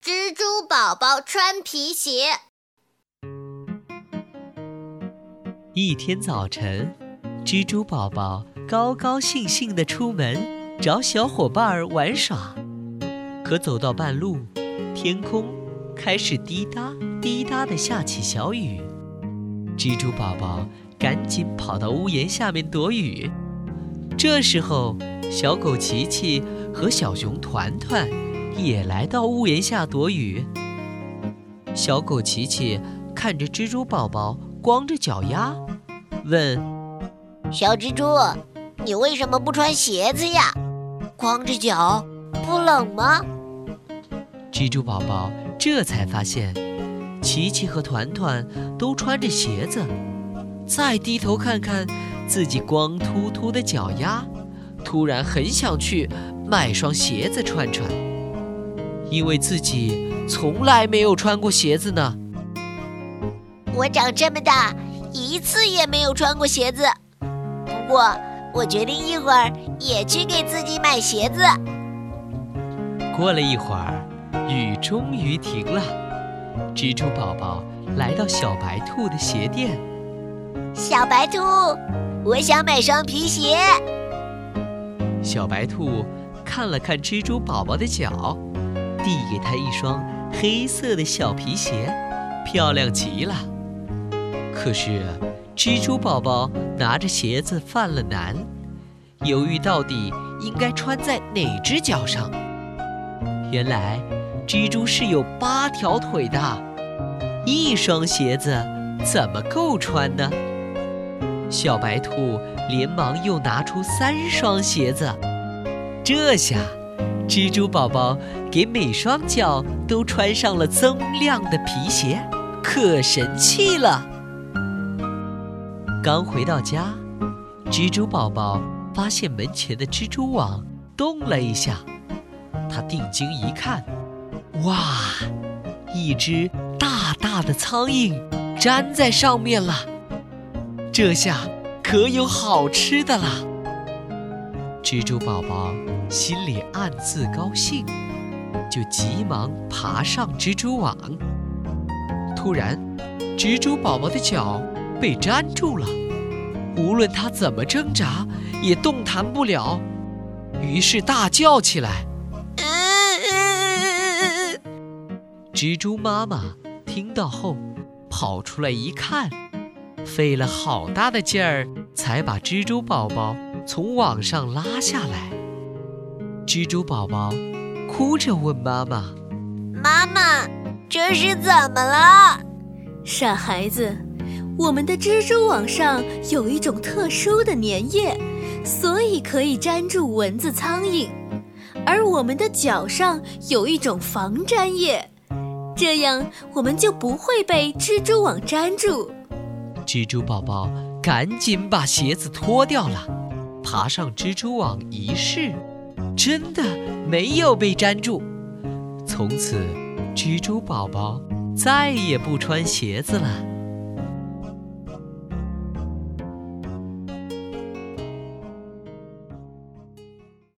蜘蛛宝宝穿皮鞋。一天早晨，蜘蛛宝宝高高兴兴地出门找小伙伴儿玩耍。可走到半路，天空开始滴答滴答地下起小雨。蜘蛛宝宝赶紧跑到屋檐下面躲雨。这时候，小狗琪琪和小熊团团。也来到屋檐下躲雨。小狗琪琪看着蜘蛛宝宝光着脚丫，问：“小蜘蛛，你为什么不穿鞋子呀？光着脚不冷吗？”蜘蛛宝宝这才发现，琪琪和团团都穿着鞋子。再低头看看自己光秃秃的脚丫，突然很想去买双鞋子穿穿。因为自己从来没有穿过鞋子呢。我长这么大一次也没有穿过鞋子，不过我决定一会儿也去给自己买鞋子。过了一会儿，雨终于停了。蜘蛛宝宝来到小白兔的鞋店。小白兔，我想买双皮鞋。小白兔看了看蜘蛛宝宝的脚。递给他一双黑色的小皮鞋，漂亮极了。可是，蜘蛛宝宝拿着鞋子犯了难，犹豫到底应该穿在哪只脚上。原来，蜘蛛是有八条腿的，一双鞋子怎么够穿呢？小白兔连忙又拿出三双鞋子，这下。蜘蛛宝宝给每双脚都穿上了锃亮的皮鞋，可神气了。刚回到家，蜘蛛宝宝发现门前的蜘蛛网动了一下，他定睛一看，哇，一只大大的苍蝇粘在上面了。这下可有好吃的了。蜘蛛宝宝心里暗自高兴，就急忙爬上蜘蛛网。突然，蜘蛛宝宝的脚被粘住了，无论它怎么挣扎，也动弹不了。于是大叫起来：“蜘蛛妈妈听到后，跑出来一看，费了好大的劲儿，才把蜘蛛宝宝。从网上拉下来，蜘蛛宝宝哭着问妈妈：“妈妈，这是怎么了？”傻孩子，我们的蜘蛛网上有一种特殊的粘液，所以可以粘住蚊子、苍蝇；而我们的脚上有一种防粘液，这样我们就不会被蜘蛛网粘住。蜘蛛宝宝赶紧把鞋子脱掉了。爬上蜘蛛网一试，真的没有被粘住。从此，蜘蛛宝宝再也不穿鞋子了。